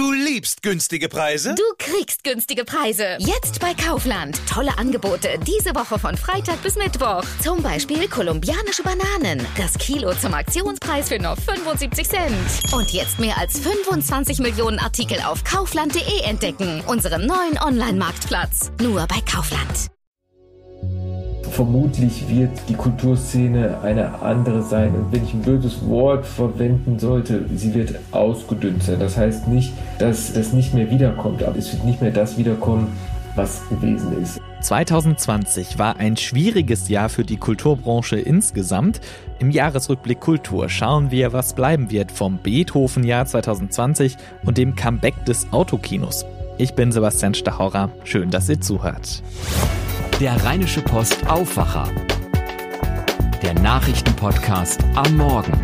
Du liebst günstige Preise? Du kriegst günstige Preise. Jetzt bei Kaufland. Tolle Angebote diese Woche von Freitag bis Mittwoch. Zum Beispiel kolumbianische Bananen. Das Kilo zum Aktionspreis für nur 75 Cent. Und jetzt mehr als 25 Millionen Artikel auf kaufland.de entdecken. Unseren neuen Online-Marktplatz. Nur bei Kaufland. Vermutlich wird die Kulturszene eine andere sein. Und wenn ich ein böses Wort verwenden sollte, sie wird ausgedünnt sein. Das heißt nicht, dass das nicht mehr wiederkommt, aber es wird nicht mehr das wiederkommen, was gewesen ist. 2020 war ein schwieriges Jahr für die Kulturbranche insgesamt. Im Jahresrückblick Kultur schauen wir, was bleiben wird vom Beethoven-Jahr 2020 und dem Comeback des Autokinos. Ich bin Sebastian Stachauer. Schön, dass ihr zuhört. Der Rheinische Post Aufwacher. Der Nachrichtenpodcast am Morgen.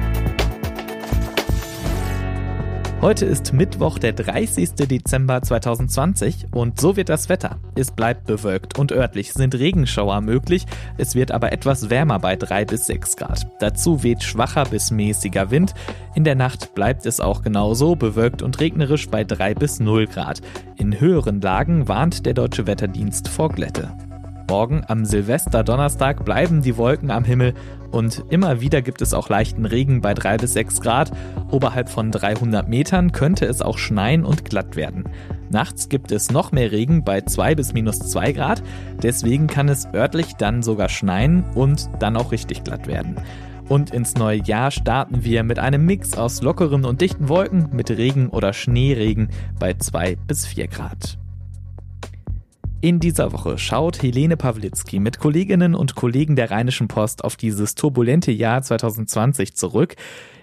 Heute ist Mittwoch, der 30. Dezember 2020 und so wird das Wetter. Es bleibt bewölkt und örtlich sind Regenschauer möglich, es wird aber etwas wärmer bei 3 bis 6 Grad. Dazu weht schwacher bis mäßiger Wind. In der Nacht bleibt es auch genauso bewölkt und regnerisch bei 3 bis 0 Grad. In höheren Lagen warnt der Deutsche Wetterdienst vor Glätte. Morgen am Silvester-Donnerstag bleiben die Wolken am Himmel und immer wieder gibt es auch leichten Regen bei 3 bis 6 Grad. Oberhalb von 300 Metern könnte es auch schneien und glatt werden. Nachts gibt es noch mehr Regen bei 2 bis minus 2 Grad, deswegen kann es örtlich dann sogar schneien und dann auch richtig glatt werden. Und ins neue Jahr starten wir mit einem Mix aus lockeren und dichten Wolken mit Regen oder Schneeregen bei 2 bis 4 Grad. In dieser Woche schaut Helene Pawlitzki mit Kolleginnen und Kollegen der Rheinischen Post auf dieses turbulente Jahr 2020 zurück.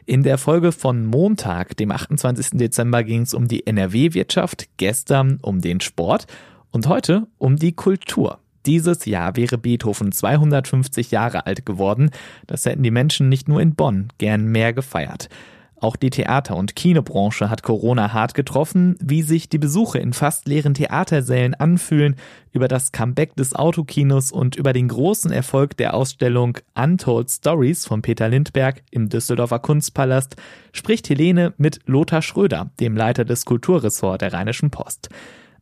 In der Folge von Montag, dem 28. Dezember, ging es um die NRW-Wirtschaft, gestern um den Sport und heute um die Kultur. Dieses Jahr wäre Beethoven 250 Jahre alt geworden. Das hätten die Menschen nicht nur in Bonn gern mehr gefeiert. Auch die Theater- und Kinobranche hat Corona hart getroffen, wie sich die Besuche in fast leeren Theatersälen anfühlen, über das Comeback des Autokinos und über den großen Erfolg der Ausstellung Untold Stories von Peter Lindberg im Düsseldorfer Kunstpalast spricht Helene mit Lothar Schröder, dem Leiter des Kulturressorts der Rheinischen Post.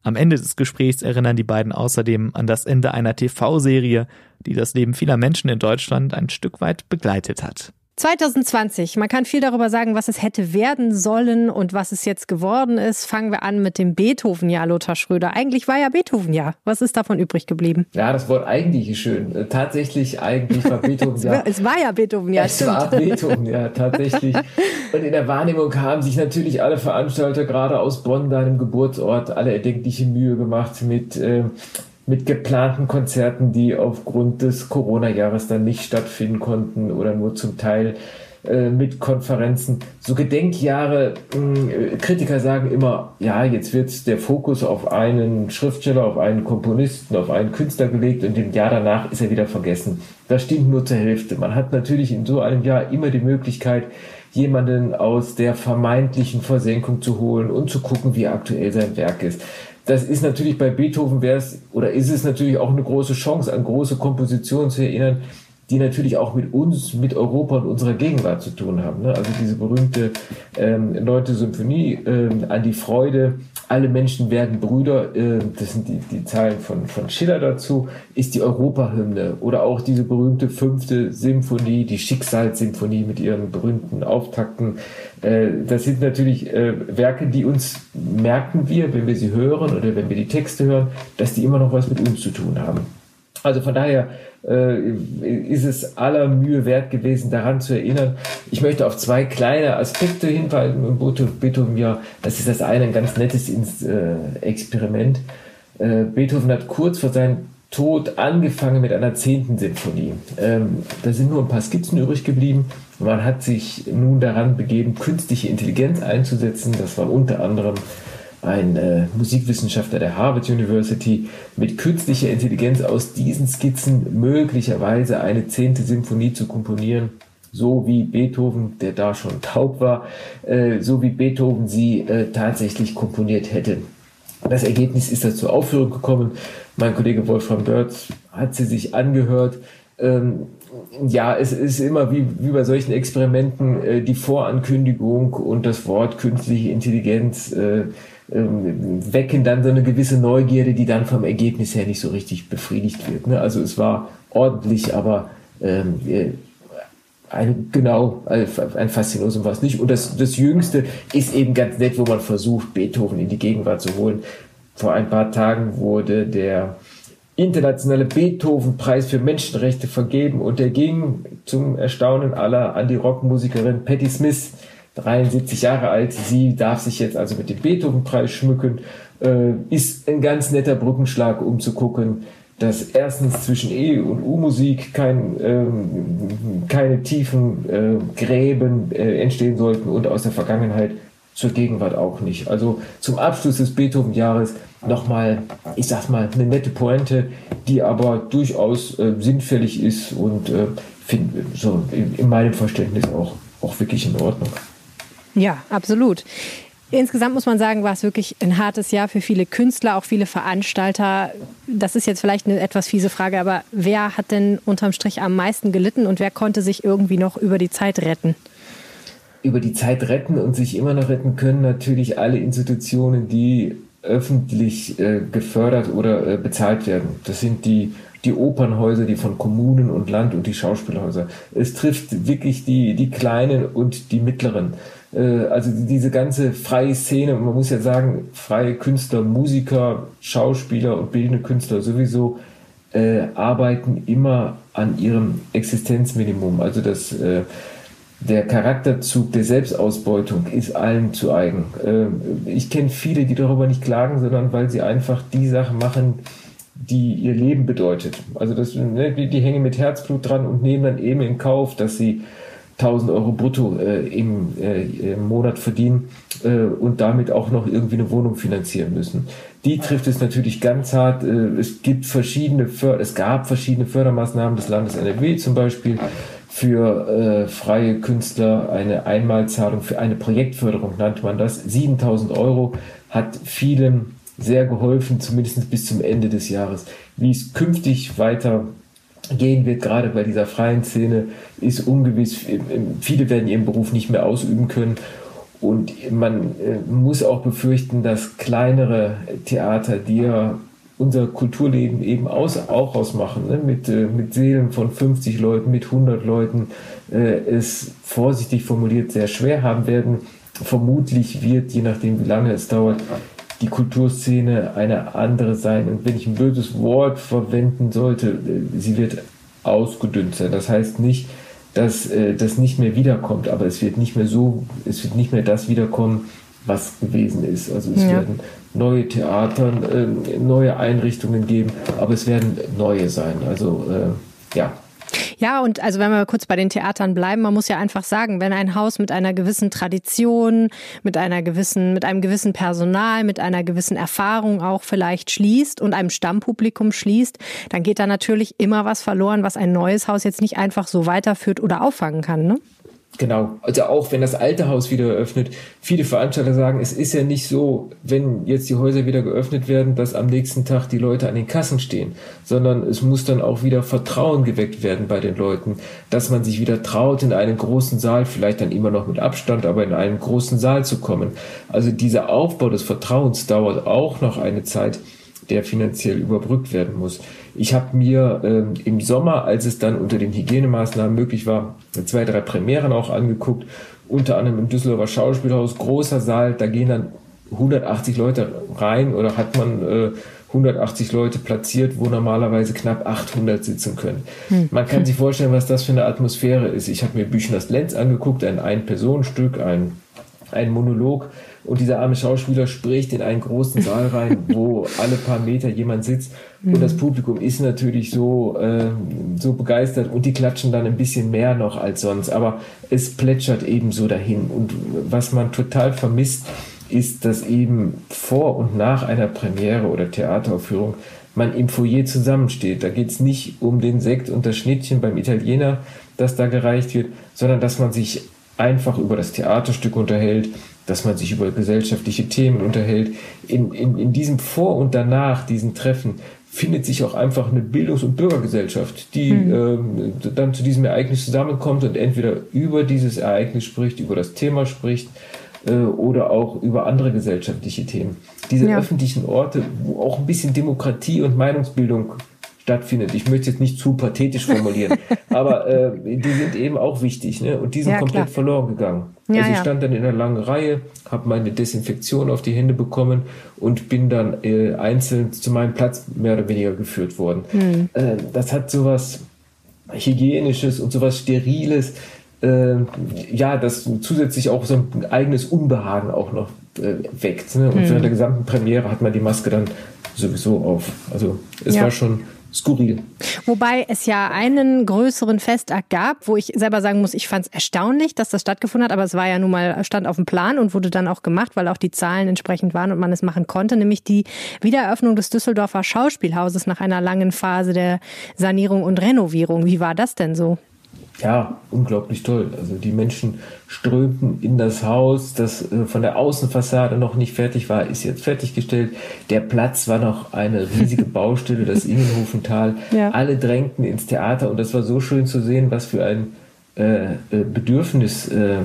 Am Ende des Gesprächs erinnern die beiden außerdem an das Ende einer TV-Serie, die das Leben vieler Menschen in Deutschland ein Stück weit begleitet hat. 2020. Man kann viel darüber sagen, was es hätte werden sollen und was es jetzt geworden ist. Fangen wir an mit dem Beethoven-Jahr, Lothar Schröder. Eigentlich war ja Beethoven-Jahr. Was ist davon übrig geblieben? Ja, das Wort eigentlich ist schön. Äh, tatsächlich, eigentlich war Beethoven-Jahr. es war ja Beethoven-Jahr, Es war Beethoven-Jahr, tatsächlich. Und in der Wahrnehmung haben sich natürlich alle Veranstalter, gerade aus Bonn, deinem Geburtsort, alle erdenkliche Mühe gemacht mit äh, mit geplanten Konzerten, die aufgrund des Corona-Jahres dann nicht stattfinden konnten oder nur zum Teil äh, mit Konferenzen. So Gedenkjahre, mh, Kritiker sagen immer, ja, jetzt wird der Fokus auf einen Schriftsteller, auf einen Komponisten, auf einen Künstler gelegt und im Jahr danach ist er wieder vergessen. Das stimmt nur zur Hälfte. Man hat natürlich in so einem Jahr immer die Möglichkeit, jemanden aus der vermeintlichen Versenkung zu holen und zu gucken, wie aktuell sein Werk ist das ist natürlich bei Beethoven wäre es oder ist es natürlich auch eine große Chance, an große Kompositionen zu erinnern, die natürlich auch mit uns, mit Europa und unserer Gegenwart zu tun haben. Ne? Also diese berühmte ähm, neunte Symphonie ähm, an die Freude, alle Menschen werden Brüder, äh, das sind die, die Zahlen von, von Schiller dazu, ist die Europahymne oder auch diese berühmte fünfte Symphonie, die Schicksalssymphonie mit ihren berühmten Auftakten. Äh, das sind natürlich äh, Werke, die uns merken wir, wenn wir sie hören oder wenn wir die Texte hören, dass die immer noch was mit uns zu tun haben. Also von daher äh, ist es aller Mühe wert gewesen, daran zu erinnern. Ich möchte auf zwei kleine Aspekte hinweisen im Beethoven ja, das ist das eine ein ganz nettes Experiment. Beethoven hat kurz vor seinem Tod angefangen mit einer zehnten Sinfonie. Ähm, da sind nur ein paar Skizzen übrig geblieben. Man hat sich nun daran begeben, künstliche Intelligenz einzusetzen. Das war unter anderem ein äh, Musikwissenschaftler der Harvard University, mit künstlicher Intelligenz aus diesen Skizzen möglicherweise eine zehnte Symphonie zu komponieren, so wie Beethoven, der da schon taub war, äh, so wie Beethoven sie äh, tatsächlich komponiert hätte. Das Ergebnis ist da zur Aufführung gekommen. Mein Kollege Wolfram Börz hat sie sich angehört. Ähm, ja, es ist immer wie, wie bei solchen Experimenten äh, die Vorankündigung und das Wort künstliche Intelligenz äh, ähm, wecken dann so eine gewisse Neugierde, die dann vom Ergebnis her nicht so richtig befriedigt wird. Ne? Also es war ordentlich, aber ähm, ein, genau, ein Faszinosum war es nicht. Und das, das Jüngste ist eben ganz nett, wo man versucht, Beethoven in die Gegenwart zu holen. Vor ein paar Tagen wurde der internationale Beethoven-Preis für Menschenrechte vergeben und der ging zum Erstaunen aller an die Rockmusikerin Patti Smith, 73 Jahre alt. Sie darf sich jetzt also mit dem Beethoven-Preis schmücken. Äh, ist ein ganz netter Brückenschlag, um zu gucken, dass erstens zwischen E und U-Musik kein, ähm, keine tiefen äh, Gräben äh, entstehen sollten und aus der Vergangenheit zur Gegenwart auch nicht. Also zum Abschluss des Beethoven-Jahres nochmal, ich sag mal, eine nette Pointe, die aber durchaus äh, sinnfällig ist und äh, find, so in, in meinem Verständnis auch, auch wirklich in Ordnung. Ja, absolut. Insgesamt muss man sagen, war es wirklich ein hartes Jahr für viele Künstler, auch viele Veranstalter. Das ist jetzt vielleicht eine etwas fiese Frage, aber wer hat denn unterm Strich am meisten gelitten und wer konnte sich irgendwie noch über die Zeit retten? Über die Zeit retten und sich immer noch retten können natürlich alle Institutionen, die öffentlich äh, gefördert oder äh, bezahlt werden. Das sind die, die Opernhäuser, die von Kommunen und Land und die Schauspielhäuser. Es trifft wirklich die, die kleinen und die mittleren. Äh, also diese ganze freie Szene, man muss ja sagen, freie Künstler, Musiker, Schauspieler und bildende Künstler sowieso äh, arbeiten immer an ihrem Existenzminimum. Also das, äh, der Charakterzug der Selbstausbeutung ist allen zu eigen. Äh, ich kenne viele, die darüber nicht klagen, sondern weil sie einfach die Sachen machen, die ihr Leben bedeutet. Also das, ne, die, hängen mit Herzblut dran und nehmen dann eben in Kauf, dass sie 1000 Euro brutto äh, im, äh, im, Monat verdienen äh, und damit auch noch irgendwie eine Wohnung finanzieren müssen. Die trifft es natürlich ganz hart. Es gibt verschiedene es gab verschiedene Fördermaßnahmen des Landes NRW zum Beispiel für äh, freie Künstler eine Einmalzahlung für eine Projektförderung nannte man das. 7000 Euro hat vielen sehr geholfen, zumindest bis zum Ende des Jahres. Wie es künftig weiter gehen wird, gerade bei dieser freien Szene, ist ungewiss. Viele werden ihren Beruf nicht mehr ausüben können. Und man äh, muss auch befürchten, dass kleinere Theater, die ja unser Kulturleben eben aus, auch ausmachen, ne? mit, äh, mit Seelen von 50 Leuten, mit 100 Leuten, äh, es vorsichtig formuliert sehr schwer haben werden. Vermutlich wird, je nachdem wie lange es dauert, die Kulturszene eine andere sein. Und wenn ich ein böses Wort verwenden sollte, sie wird ausgedünnt sein. Das heißt nicht, dass äh, das nicht mehr wiederkommt, aber es wird nicht mehr so, es wird nicht mehr das wiederkommen, was gewesen ist. Also es ja. werden neue Theater, äh, neue Einrichtungen geben, aber es werden neue sein. Also äh, ja, ja, und also wenn wir kurz bei den Theatern bleiben, man muss ja einfach sagen, wenn ein Haus mit einer gewissen Tradition, mit einer gewissen, mit einem gewissen Personal, mit einer gewissen Erfahrung auch vielleicht schließt und einem Stammpublikum schließt, dann geht da natürlich immer was verloren, was ein neues Haus jetzt nicht einfach so weiterführt oder auffangen kann, ne? Genau, also auch wenn das alte Haus wieder eröffnet, viele Veranstalter sagen, es ist ja nicht so, wenn jetzt die Häuser wieder geöffnet werden, dass am nächsten Tag die Leute an den Kassen stehen, sondern es muss dann auch wieder Vertrauen geweckt werden bei den Leuten, dass man sich wieder traut, in einen großen Saal, vielleicht dann immer noch mit Abstand, aber in einen großen Saal zu kommen. Also dieser Aufbau des Vertrauens dauert auch noch eine Zeit, der finanziell überbrückt werden muss. Ich habe mir ähm, im Sommer, als es dann unter den Hygienemaßnahmen möglich war, zwei, drei Premieren auch angeguckt, unter anderem im Düsseldorfer Schauspielhaus, großer Saal, da gehen dann 180 Leute rein oder hat man äh, 180 Leute platziert, wo normalerweise knapp 800 sitzen können. Hm. Man kann sich vorstellen, was das für eine Atmosphäre ist. Ich habe mir Büchners Lenz angeguckt, ein Ein-Personen-Stück, ein, ein Monolog und dieser arme Schauspieler spricht in einen großen Saal rein, wo alle paar Meter jemand sitzt. Und das Publikum ist natürlich so, äh, so begeistert und die klatschen dann ein bisschen mehr noch als sonst, aber es plätschert eben so dahin. Und was man total vermisst, ist, dass eben vor und nach einer Premiere oder Theateraufführung man im Foyer zusammensteht. Da geht es nicht um den Sekt und das Schnittchen beim Italiener, das da gereicht wird, sondern dass man sich einfach über das Theaterstück unterhält, dass man sich über gesellschaftliche Themen unterhält. In, in, in diesem Vor und danach, diesen Treffen, findet sich auch einfach eine Bildungs- und Bürgergesellschaft, die mhm. ähm, dann zu diesem Ereignis zusammenkommt und entweder über dieses Ereignis spricht, über das Thema spricht äh, oder auch über andere gesellschaftliche Themen. Diese Ja. öffentlichen Orte, wo auch ein bisschen Demokratie und Meinungsbildung stattfindet. Ich möchte jetzt nicht zu pathetisch formulieren, aber äh, die sind eben auch wichtig, ne? Und die sind Ja, komplett klar. verloren gegangen. Ja, also ich stand dann in einer langen Reihe, habe meine Desinfektion auf die Hände bekommen und bin dann äh, einzeln zu meinem Platz mehr oder weniger geführt worden. Hm. Äh, das hat sowas hygienisches und sowas steriles. Äh, ja, das zusätzlich auch so ein eigenes Unbehagen auch noch äh, weckt. Ne? Und Hm. während der gesamten Premiere hat man die Maske dann sowieso auf. Also es Ja. war schon skurril. Wobei es ja einen größeren Festakt gab, wo ich selber sagen muss, ich fand es erstaunlich, dass das stattgefunden hat, aber es war ja nun mal, stand auf dem Plan und wurde dann auch gemacht, weil auch die Zahlen entsprechend waren und man es machen konnte, nämlich die Wiedereröffnung des Düsseldorfer Schauspielhauses nach einer langen Phase der Sanierung und Renovierung. Wie war das denn so? Ja, unglaublich toll. Also die Menschen strömten in das Haus, das äh, von der Außenfassade noch nicht fertig war, ist jetzt fertiggestellt. Der Platz war noch eine riesige Baustelle, das Ingenhofental. Ja. Alle drängten ins Theater und das war so schön zu sehen, was für ein äh, äh, Bedürfnis äh, äh,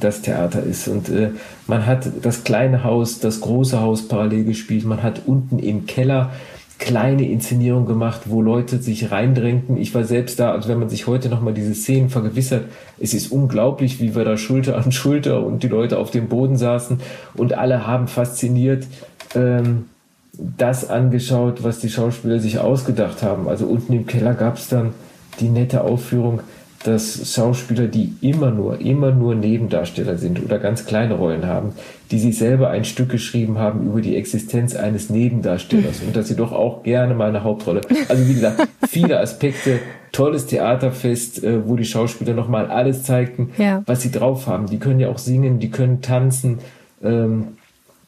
das Theater ist. Und äh, man hat das kleine Haus, das große Haus parallel gespielt. Man hat unten im Keller kleine Inszenierung gemacht, wo Leute sich reindrängten. Ich war selbst da, also wenn man sich heute nochmal diese Szenen vergewissert, es ist unglaublich, wie wir da Schulter an Schulter und die Leute auf dem Boden saßen und alle haben fasziniert ähm, das angeschaut, was die Schauspieler sich ausgedacht haben. Also unten im Keller gab es dann die nette Aufführung, dass Schauspieler, die immer nur, immer nur Nebendarsteller sind oder ganz kleine Rollen haben, die sich selber ein Stück geschrieben haben über die Existenz eines Nebendarstellers und dass sie doch auch gerne mal eine Hauptrolle. Also wie gesagt, viele Aspekte, tolles Theaterfest, äh, wo die Schauspieler nochmal alles zeigten, Ja. was sie drauf haben. Die können ja auch singen, die können tanzen. Ähm,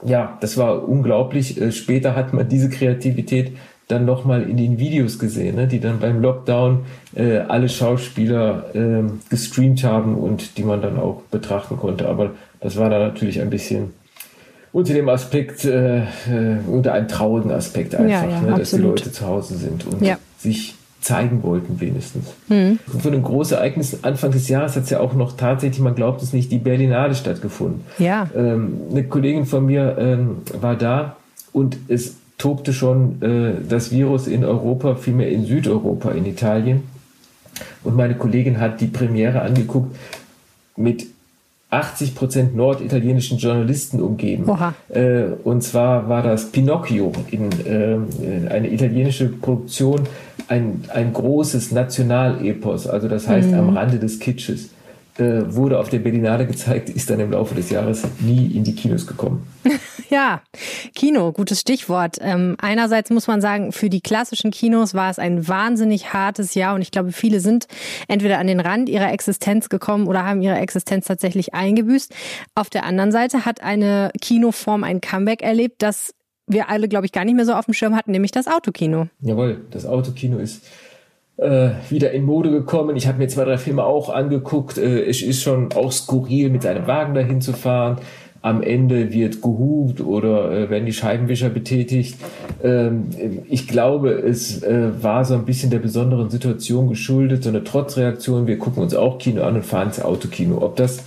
ja, das war unglaublich. Äh, Später hat man diese Kreativität dann nochmal in den Videos gesehen, ne, die dann beim Lockdown äh, alle Schauspieler ähm, gestreamt haben und die man dann auch betrachten konnte. Aber das war dann natürlich ein bisschen unter dem Aspekt, äh, äh, unter einem traurigen Aspekt einfach, Ja, ja, ne, dass die. Leute zu Hause sind und Ja. sich zeigen wollten wenigstens. Mhm. Und von den großen Ereignissen Anfang des Jahres hat es ja auch noch tatsächlich, man glaubt es nicht, die Berlinale stattgefunden. Ja. Ähm, eine Kollegin von mir ähm, war da und es tobte schon äh, das Virus in Europa, vielmehr in Südeuropa, in Italien. Und meine Kollegin hat die Premiere angeguckt mit 80 Prozent norditalienischen Journalisten umgeben. Äh, und zwar war das Pinocchio, in, in eine italienische Produktion, ein, ein großes Nationalepos, also das heißt am Rande des Kitsches. Äh, wurde auf der Berlinale gezeigt, ist dann im Laufe des Jahres nie in die Kinos gekommen. Ja, Kino, gutes Stichwort. Ähm, einerseits muss man sagen, für die klassischen Kinos war es ein wahnsinnig hartes Jahr und ich glaube, viele sind entweder an den Rand ihrer Existenz gekommen oder haben ihre Existenz tatsächlich eingebüßt. Auf der anderen Seite hat eine Kinoform ein Comeback erlebt, das wir alle, glaube ich, gar nicht mehr so auf dem Schirm hatten, nämlich das Autokino. Jawohl, das Autokino ist äh, wieder in Mode gekommen. Ich habe mir zwei, drei Filme auch angeguckt. Äh, es ist schon auch skurril, mit seinem Wagen dahin zu fahren. Am Ende wird gehupt oder äh, werden die Scheibenwischer betätigt. Ähm, ich glaube, es äh, war so ein bisschen der besonderen Situation geschuldet, so eine Trotzreaktion. Wir gucken uns auch Kino an und fahren ins Autokino. Ob das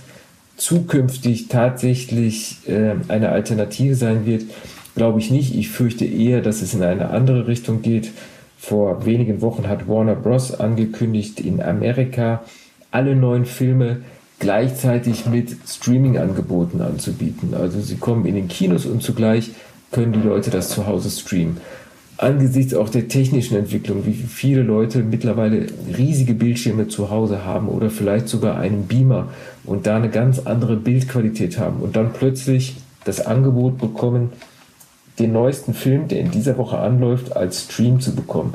zukünftig tatsächlich äh, eine Alternative sein wird, glaube ich nicht. Ich fürchte eher, dass es in eine andere Richtung geht. Vor wenigen Wochen hat Warner Bros. angekündigt, in Amerika alle neuen Filme gleichzeitig mit Streaming-Angeboten anzubieten. Also sie kommen in den Kinos und zugleich können die Leute das zu Hause streamen. Angesichts auch der technischen Entwicklung, wie viele Leute mittlerweile riesige Bildschirme zu Hause haben oder vielleicht sogar einen Beamer und da eine ganz andere Bildqualität haben und dann plötzlich das Angebot bekommen, den neuesten Film, der in dieser Woche anläuft, als Stream zu bekommen.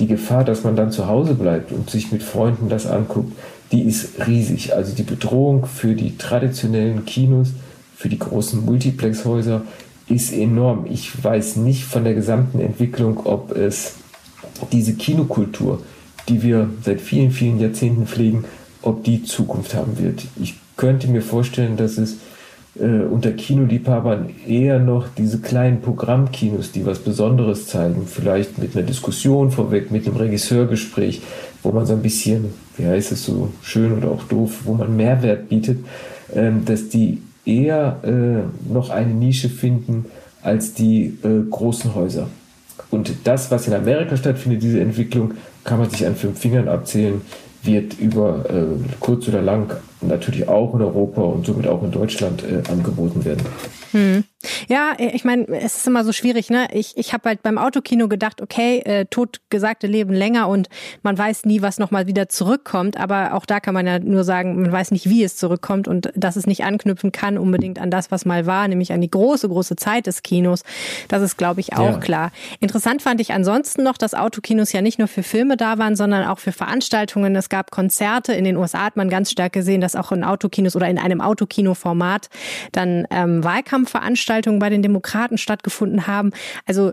Die Gefahr, dass man dann zu Hause bleibt und sich mit Freunden das anguckt, die ist riesig. Also die Bedrohung für die traditionellen Kinos, für die großen Multiplexhäuser ist enorm. Ich weiß nicht von der gesamten Entwicklung, ob es diese Kinokultur, die wir seit vielen, vielen Jahrzehnten pflegen, ob die Zukunft haben wird. Ich könnte mir vorstellen, dass es äh, unter Kinoliebhabern eher noch diese kleinen Programmkinos, die was Besonderes zeigen, vielleicht mit einer Diskussion vorweg, mit einem Regisseurgespräch, wo man so ein bisschen, wie heißt es so schön oder auch doof, wo man Mehrwert bietet, ähm, dass die eher äh, noch eine Nische finden als die äh, großen Häuser. Und das, was in Amerika stattfindet, diese Entwicklung, kann man sich an fünf Fingern abzählen, wird über äh, kurz oder lang natürlich auch in Europa und somit auch in Deutschland äh, angeboten werden. Hm. Ja, ich meine, es ist immer so schwierig, ne? Ich, ich habe halt beim Autokino gedacht, okay, äh, totgesagte leben länger und man weiß nie, was nochmal wieder zurückkommt. Aber auch da kann man ja nur sagen, man weiß nicht, wie es zurückkommt und dass es nicht anknüpfen kann unbedingt an das, was mal war, nämlich an die große, große Zeit des Kinos. Das ist, glaube ich, auch ja. klar. Interessant fand ich ansonsten noch, dass Autokinos ja nicht nur für Filme da waren, sondern auch für Veranstaltungen. Es gab Konzerte. In den USA hat man ganz stark gesehen, dass auch in Autokinos oder in einem Autokino-Format dann ähm, Wahlkampfveranstaltungen bei den Demokraten stattgefunden haben. Also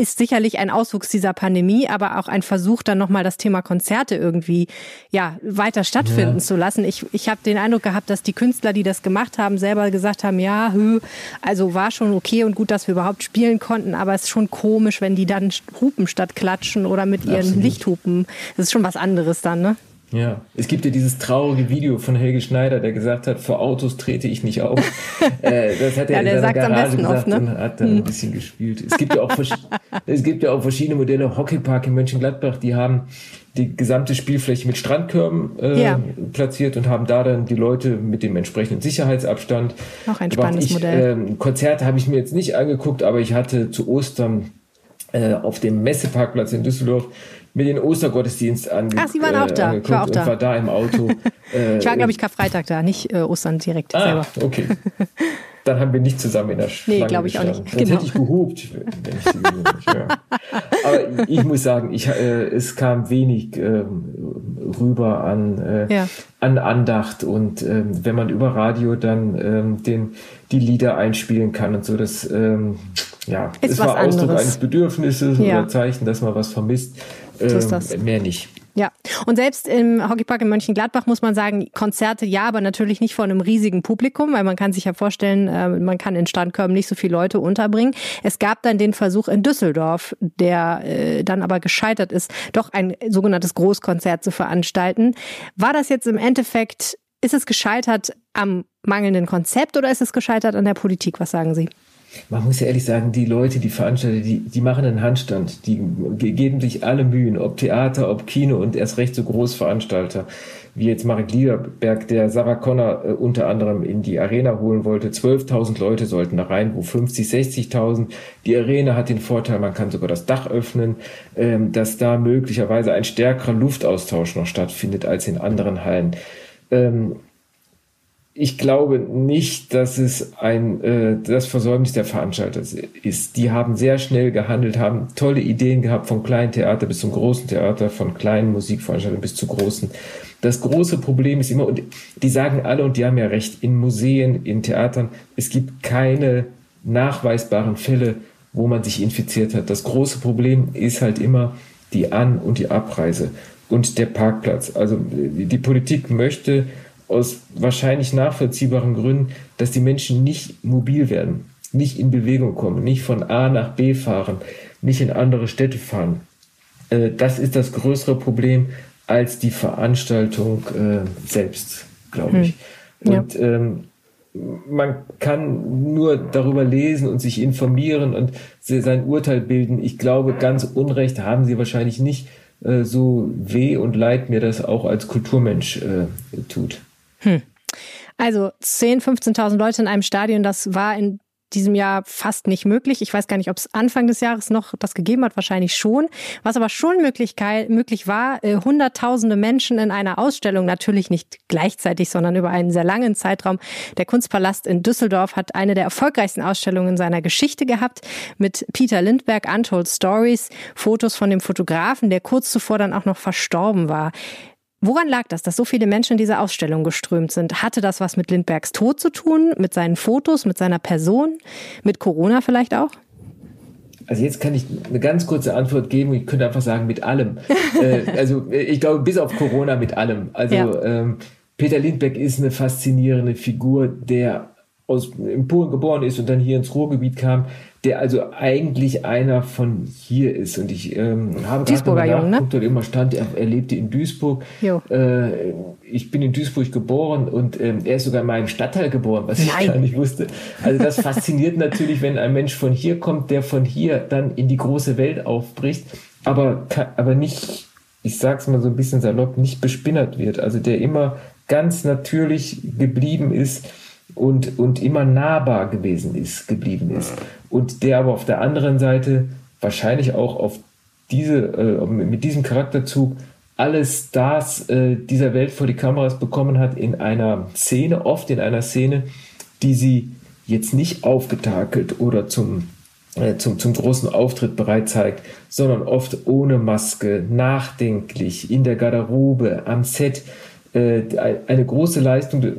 ist sicherlich ein Auswuchs dieser Pandemie, aber auch ein Versuch, dann nochmal das Thema Konzerte irgendwie ja weiter stattfinden ja. zu lassen. Ich, ich habe den Eindruck gehabt, dass die Künstler, die das gemacht haben, selber gesagt haben, ja, hü, also war schon okay und gut, dass wir überhaupt spielen konnten, aber es ist schon komisch, wenn die dann hupen statt klatschen oder mit ihren Absolut. Lichthupen. Das ist schon was anderes dann, ne? Ja, es gibt ja dieses traurige Video von Helge Schneider, der gesagt hat, vor Autos trete ich nicht auf. äh, das hat er ja, in seiner Garage gesagt oft, ne? und hat dann hm. ein bisschen gespielt. Es gibt ja auch, es gibt ja auch verschiedene Modelle. Hockeypark in Mönchengladbach, die haben die gesamte Spielfläche mit Strandkörben äh, ja. platziert und haben da dann die Leute mit dem entsprechenden Sicherheitsabstand. Auch ein spannendes ich, Modell. Äh, Konzerte habe ich mir jetzt nicht angeguckt, aber ich hatte zu Ostern äh, auf dem Messeparkplatz in Düsseldorf mir den Ostergottesdienst ange Ach, Sie waren auch da. Ich war auch da. war da im Auto. Äh, ich war, glaube ich, Karfreitag da, nicht äh, Ostern direkt ah, selber. okay. Dann haben wir nicht zusammen in der Schlange Nee, glaube ich gestanden. auch nicht. Sonst genau. hätte ich gehupt, wenn ich sie nicht höre. Aber ich muss sagen, ich, äh, es kam wenig äh, rüber an, äh, ja. an Andacht und äh, wenn man über Radio dann äh, den, die Lieder einspielen kann und so, das ähm, ja, ist es war Ausdruck anderes. eines Bedürfnisses ja. oder Zeichen, dass man was vermisst. So ist ähm, das. Mehr nicht. Ja, und selbst im Hockeypark in Mönchengladbach muss man sagen, Konzerte ja, aber natürlich nicht vor einem riesigen Publikum, weil man kann sich ja vorstellen, äh, man kann in Standkörben nicht so viele Leute unterbringen. Es gab dann den Versuch in Düsseldorf, der äh, dann aber gescheitert ist, doch ein sogenanntes Großkonzert zu veranstalten. War das jetzt im Endeffekt, ist es gescheitert am mangelnden Konzept oder ist es gescheitert an der Politik? Was sagen Sie? Man muss ja ehrlich sagen, die Leute, die Veranstalter, die, die machen einen Handstand, die geben sich alle Mühen, ob Theater, ob Kino und erst recht so Großveranstalter, wie jetzt Marek Liederberg, der Sarah Connor äh, unter anderem in die Arena holen wollte. 12.000 Leute sollten da rein, wo 50, 60.000. Die Arena hat den Vorteil, man kann sogar das Dach öffnen, ähm, dass da möglicherweise ein stärkerer Luftaustausch noch stattfindet als in anderen Hallen. Ähm, ich glaube nicht, dass es ein äh, das Versäumnis der Veranstalter ist. Die haben sehr schnell gehandelt, haben tolle Ideen gehabt, vom kleinen Theater bis zum großen Theater, von kleinen Musikveranstaltungen bis zu großen. Das große Problem ist immer, und die sagen alle, und die haben ja recht, in Museen, in Theatern, es gibt keine nachweisbaren Fälle, wo man sich infiziert hat. Das große Problem ist halt immer die An- und die Abreise und der Parkplatz. Also die Politik möchte aus wahrscheinlich nachvollziehbaren Gründen, dass die Menschen nicht mobil werden, nicht in Bewegung kommen, nicht von A nach B fahren, nicht in andere Städte fahren. Äh, das ist das größere Problem als die Veranstaltung äh, selbst, glaube ich. Hm. Ja. Und ähm, man kann nur darüber lesen und sich informieren und sein Urteil bilden. Ich glaube, ganz Unrecht haben sie wahrscheinlich nicht, äh, so weh und leid mir das auch als Kulturmensch äh, tut. Hm. Also 10, 15.000 Leute in einem Stadion, das war in diesem Jahr fast nicht möglich. Ich weiß gar nicht, ob es Anfang des Jahres noch das gegeben hat, wahrscheinlich schon. Was aber schon Möglichkeit, möglich war, äh, hunderttausende Menschen in einer Ausstellung, natürlich nicht gleichzeitig, sondern über einen sehr langen Zeitraum. Der Kunstpalast in Düsseldorf hat eine der erfolgreichsten Ausstellungen seiner Geschichte gehabt mit Peter Lindbergh Untold Stories, Fotos von dem Fotografen, der kurz zuvor dann auch noch verstorben war. Woran lag das, dass so viele Menschen in diese Ausstellung geströmt sind? Hatte das was mit Lindbergs Tod zu tun, mit seinen Fotos, mit seiner Person, mit Corona vielleicht auch? Also jetzt kann ich eine ganz kurze Antwort geben. Ich könnte einfach sagen, mit allem. äh, also ich glaube, bis auf Corona mit allem. Also ja. ähm, Peter Lindbergh ist eine faszinierende Figur, der aus in Polen geboren ist und dann hier ins Ruhrgebiet kam, der also eigentlich einer von hier ist. Und ich ähm, habe Duisburger gerade Jung, ne? dort immer stand, er, er lebte in Duisburg. Jo. Äh, ich bin in Duisburg geboren und ähm, er ist sogar in meinem Stadtteil geboren, was ich Nein. gar nicht wusste. Also das fasziniert natürlich, wenn ein Mensch von hier kommt, der von hier dann in die große Welt aufbricht, aber, aber nicht, ich sag's mal so ein bisschen salopp, nicht bespinnert wird. Also der immer ganz natürlich geblieben ist und, und immer nahbar gewesen ist, geblieben ist. Und der aber auf der anderen Seite wahrscheinlich auch auf diese, äh, mit diesem Charakterzug alle Stars äh, dieser Welt vor die Kameras bekommen hat in einer Szene, oft in einer Szene, die sie jetzt nicht aufgetakelt oder zum, äh, zum, zum großen Auftritt bereit zeigt, sondern oft ohne Maske, nachdenklich, in der Garderobe, am Set. Äh, eine große Leistung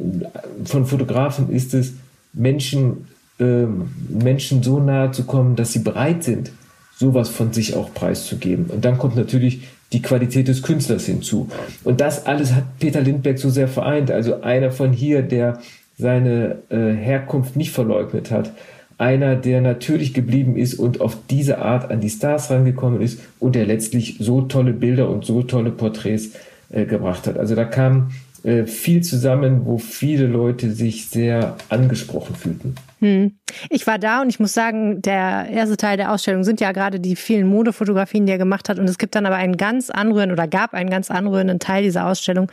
von Fotografen ist es, Menschen, ähm, Menschen so nahe zu kommen, dass sie bereit sind, sowas von sich auch preiszugeben. Und dann kommt natürlich die Qualität des Künstlers hinzu. Und das alles hat Peter Lindbergh so sehr vereint. Also einer von hier, der seine äh, Herkunft nicht verleugnet hat. Einer, der natürlich geblieben ist und auf diese Art an die Stars rangekommen ist und der letztlich so tolle Bilder und so tolle Porträts äh, gebracht hat. Also da kam äh, viel zusammen, wo viele Leute sich sehr angesprochen fühlten. Hm. Ich war da und ich muss sagen, der erste Teil der Ausstellung sind ja gerade die vielen Modefotografien, die er gemacht hat. Und es gibt dann aber einen ganz anrührenden oder gab einen ganz anrührenden Teil dieser Ausstellung,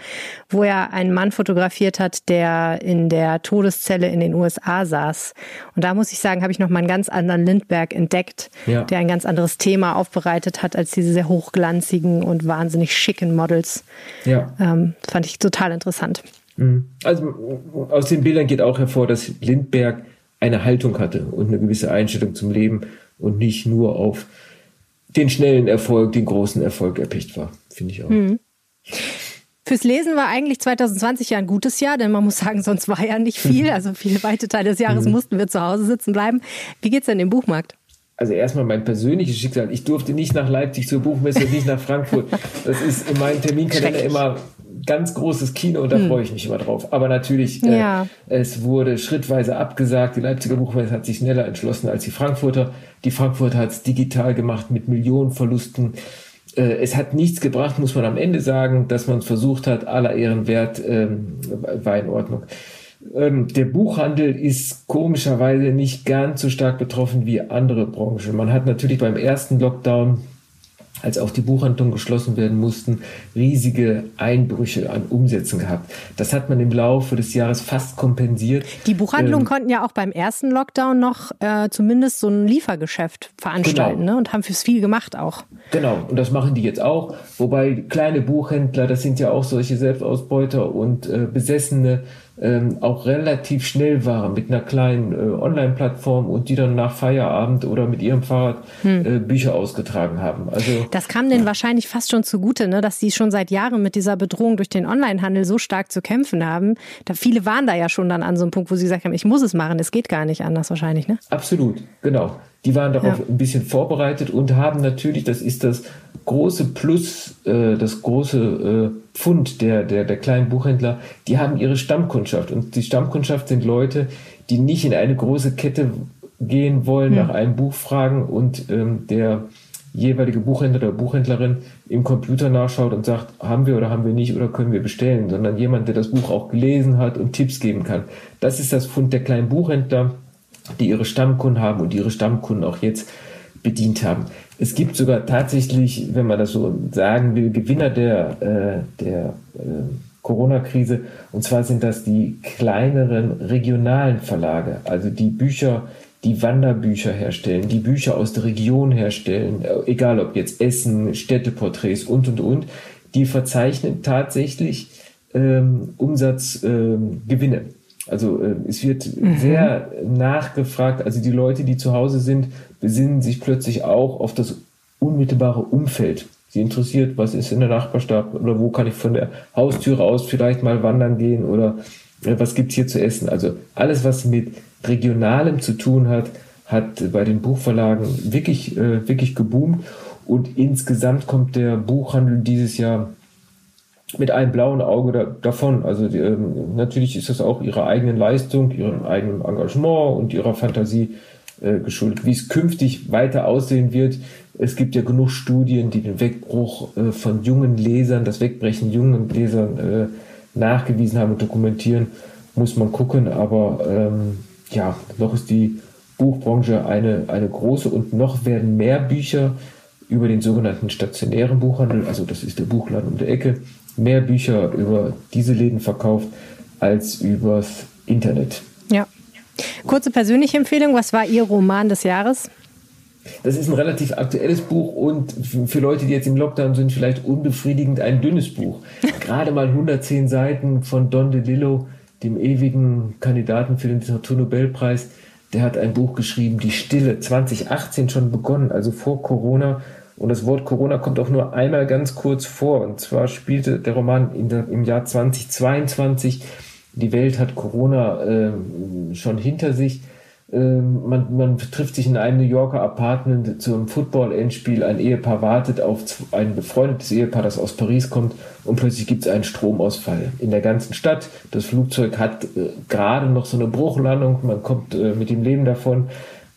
wo er einen Mann fotografiert hat, der in der Todeszelle in den USA saß. Und da muss ich sagen, habe ich noch mal einen ganz anderen Lindbergh entdeckt, Ja. der ein ganz anderes Thema aufbereitet hat als diese sehr hochglanzigen und wahnsinnig schicken Models. Ja. Ähm, fand ich total interessant. Also aus den Bildern geht auch hervor, dass Lindbergh eine Haltung hatte und eine gewisse Einstellung zum Leben und nicht nur auf den schnellen Erfolg, den großen Erfolg erpicht war, finde ich auch. Fürs Lesen war eigentlich 2020 ja ein gutes Jahr, denn man muss sagen, sonst war ja nicht viel. Also viele weite Teile des Jahres mussten wir zu Hause sitzen bleiben. Wie geht's denn dem Buchmarkt? Also erstmal mein persönliches Schicksal. Ich durfte nicht nach Leipzig zur Buchmesse, nicht nach Frankfurt. Das ist in meinem Terminkalender immer ganz großes Kino und da freue ich mich immer drauf. Aber natürlich, äh, Ja. es wurde schrittweise abgesagt. Die Leipziger Buchmesse hat sich schneller entschlossen als die Frankfurter. Die Frankfurter hat es digital gemacht mit Millionenverlusten. Äh, es hat nichts gebracht, muss man am Ende sagen, dass man es versucht hat. Aller Ehren wert, ähm, war in Ordnung. Ähm, der Buchhandel ist komischerweise nicht ganz so stark betroffen wie andere Branchen. Man hat natürlich beim ersten Lockdown, als auch die Buchhandlungen geschlossen werden mussten, riesige Einbrüche an Umsätzen gehabt. Das hat man im Laufe des Jahres fast kompensiert. Die Buchhandlungen Ähm, konnten ja auch beim ersten Lockdown noch äh, zumindest so ein Liefergeschäft veranstalten Genau. ne? und haben fürs viel gemacht auch. Genau, und das machen die jetzt auch. Wobei kleine Buchhändler, das sind ja auch solche Selbstausbeuter und äh, Besessene, ähm, auch relativ schnell waren mit einer kleinen äh, Online-Plattform und die dann nach Feierabend oder mit ihrem Fahrrad äh, Bücher ausgetragen haben. Also Das kam denen wahrscheinlich fast schon zugute, ne? dass die schon seit Jahren mit dieser Bedrohung durch den Onlinehandel so stark zu kämpfen haben. Da viele waren da ja schon dann an so einem Punkt, wo sie gesagt haben, ich muss es machen, es geht gar nicht anders wahrscheinlich. Ne? Absolut, genau. Die waren darauf Ja. ein bisschen vorbereitet und haben natürlich, das ist das große Plus, äh, das große äh, Pfund der, der, der kleinen Buchhändler, die haben ihre Stammkundschaft. Und die Stammkundschaft sind Leute, die nicht in eine große Kette gehen wollen, nach einem Buch fragen und ähm, der jeweilige Buchhändler oder Buchhändlerin im Computer nachschaut und sagt, haben wir oder haben wir nicht oder können wir bestellen, sondern jemand, der das Buch auch gelesen hat und Tipps geben kann. Das ist das Pfund der kleinen Buchhändler die ihre Stammkunden haben und ihre Stammkunden auch jetzt bedient haben. Es gibt sogar tatsächlich, wenn man das so sagen will, Gewinner der, äh, der äh, Corona-Krise. Und zwar sind das die kleineren regionalen Verlage, also die Bücher, die Wanderbücher herstellen, die Bücher aus der Region herstellen, äh, egal ob jetzt Essen, Städteporträts und und und, die verzeichnen tatsächlich ähm, Umsatzgewinne. Ähm. Also äh, es wird sehr nachgefragt. Also die Leute, die zu Hause sind, besinnen sich plötzlich auch auf das unmittelbare Umfeld. Sie interessiert, was ist in der Nachbarstadt oder wo kann ich von der Haustüre aus vielleicht mal wandern gehen oder äh, was gibt's hier zu essen. Also alles, was mit Regionalem zu tun hat, hat bei den Buchverlagen wirklich, äh, wirklich geboomt. Und insgesamt kommt der Buchhandel dieses Jahr mit einem blauen Auge da, davon. Also die, ähm, natürlich ist das auch ihrer eigenen Leistung, ihrem eigenen Engagement und ihrer Fantasie äh, geschuldet. Wie es künftig weiter aussehen wird, es gibt ja genug Studien, die den Wegbruch äh, von jungen Lesern, das Wegbrechen jungen Lesern äh, nachgewiesen haben und dokumentieren, muss man gucken. Aber ähm, ja, noch ist die Buchbranche eine, eine große und noch werden mehr Bücher über den sogenannten stationären Buchhandel, also das ist der Buchladen um die Ecke, mehr Bücher über diese Läden verkauft als übers Internet. Ja. Kurze persönliche Empfehlung, was war Ihr Roman des Jahres? Das ist ein relativ aktuelles Buch und für Leute, die jetzt im Lockdown sind, vielleicht unbefriedigend ein dünnes Buch. Gerade mal 110 Seiten von Don DeLillo, dem ewigen Kandidaten für den Literaturnobelpreis. Der hat ein Buch geschrieben, Die Stille, 2018 schon begonnen, also vor Corona. Und das Wort Corona kommt auch nur einmal ganz kurz vor. Und zwar spielte der Roman im Jahr 2022. Die Welt hat Corona äh, schon hinter sich. Äh, man, man trifft sich in einem New Yorker Apartment zum Football-Endspiel. Ein Ehepaar wartet auf ein befreundetes Ehepaar, das aus Paris kommt. Und plötzlich gibt es einen Stromausfall in der ganzen Stadt. Das Flugzeug hat äh, gerade noch so eine Bruchlandung. Man kommt äh, mit dem Leben davon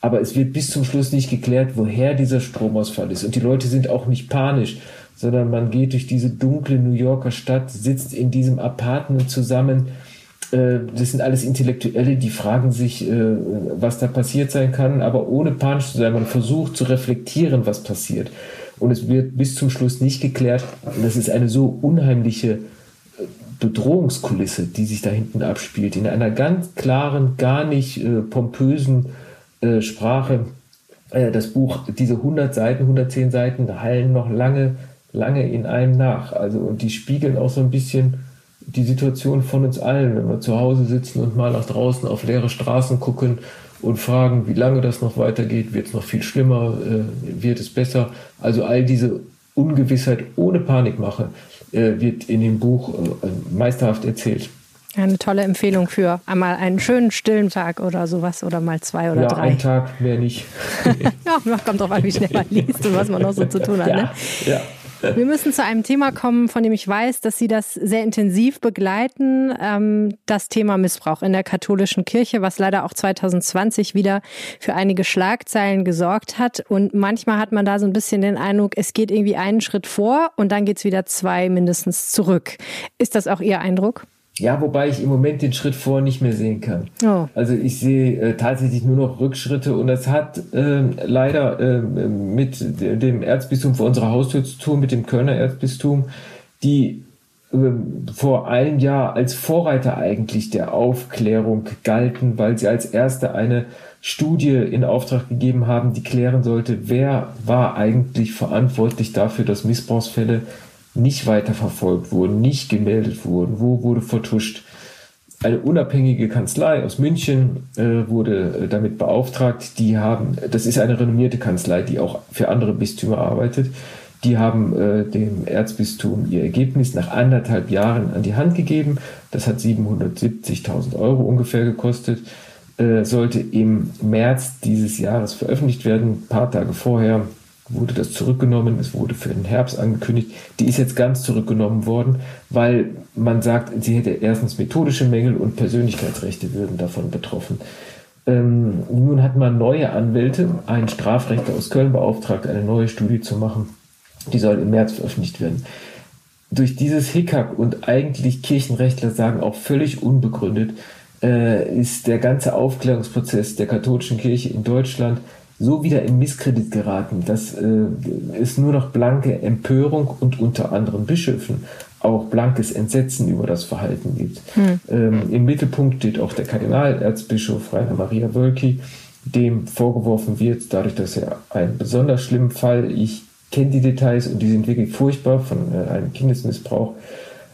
aber es wird bis zum Schluss nicht geklärt, woher dieser Stromausfall ist. Und die Leute sind auch nicht panisch, sondern man geht durch diese dunkle New Yorker Stadt, sitzt in diesem Apartment zusammen. Äh, das sind alles Intellektuelle, die fragen sich, äh, was da passiert sein kann, aber ohne panisch zu sein. Man versucht zu reflektieren, was passiert. Und es wird bis zum Schluss nicht geklärt. Und das ist eine so unheimliche äh, Bedrohungskulisse, die sich da hinten abspielt, in einer ganz klaren, gar nicht pompösen äh, Sprache. Äh, das Buch, diese 100 Seiten, 110 Seiten, hallen noch lange, lange in einem nach. Also, und die spiegeln auch so ein bisschen die Situation von uns allen, wenn wir zu Hause sitzen und mal nach draußen auf leere Straßen gucken und fragen, wie lange das noch weitergeht, wird es noch viel schlimmer, äh, wird es besser. Also all diese Ungewissheit ohne Panikmache äh, wird in dem Buch äh, meisterhaft erzählt. Eine tolle Empfehlung für einmal einen schönen stillen Tag oder sowas oder mal zwei oder ja, drei. Einen Tag mehr nicht. ja, kommt drauf an, wie schnell man liest und was man noch so zu tun hat. Ja, ne? ja. Wir müssen zu einem Thema kommen, von dem ich weiß, dass Sie das sehr intensiv begleiten. Ähm, das Thema Missbrauch in der katholischen Kirche, was leider auch 2020 wieder für einige Schlagzeilen gesorgt hat. Und manchmal hat man da so ein bisschen den Eindruck, es geht irgendwie einen Schritt vor und dann geht es wieder zwei mindestens zurück. Ist das auch Ihr Eindruck? Ja, wobei ich im Moment den Schritt vor nicht mehr sehen kann. Oh. Also ich sehe äh, tatsächlich nur noch Rückschritte und das hat äh, leider äh, mit dem Erzbistum vor unserer Haustür zu tun, mit dem Kölner Erzbistum, die ähm, vor einem Jahr als Vorreiter eigentlich der Aufklärung galten, weil sie als erste eine Studie in Auftrag gegeben haben, die klären sollte, wer war eigentlich verantwortlich dafür, dass Missbrauchsfälle nicht weiterverfolgt wurden, nicht gemeldet wurden, wo wurde vertuscht. Eine unabhängige Kanzlei aus München äh, wurde äh, damit beauftragt. Die haben, das ist eine renommierte Kanzlei, die auch für andere Bistümer arbeitet. Die haben äh, dem Erzbistum ihr Ergebnis nach anderthalb Jahren an die Hand gegeben. Das hat 770.000 Euro ungefähr gekostet. Äh, sollte im März dieses Jahres veröffentlicht werden. Ein paar Tage vorher wurde das zurückgenommen, es wurde für den Herbst angekündigt. Die ist jetzt ganz zurückgenommen worden, weil man sagt, sie hätte erstens methodische Mängel und Persönlichkeitsrechte würden davon betroffen. Ähm, nun hat man neue Anwälte, einen Strafrechtler aus Köln beauftragt, eine neue Studie zu machen. Die soll im März veröffentlicht werden. Durch dieses Hickhack und eigentlich Kirchenrechtler sagen auch völlig unbegründet, äh, ist der ganze Aufklärungsprozess der katholischen Kirche in Deutschland so wieder in Misskredit geraten, dass äh, es nur noch blanke Empörung und unter anderem Bischöfen auch blankes Entsetzen über das Verhalten gibt. Hm. Ähm, Im Mittelpunkt steht auch der Kardinalerzbischof Rainer Maria Wölki, dem vorgeworfen wird, dadurch, dass er einen besonders schlimmen Fall, ich kenne die Details und die sind wirklich furchtbar, von äh, einem Kindesmissbrauch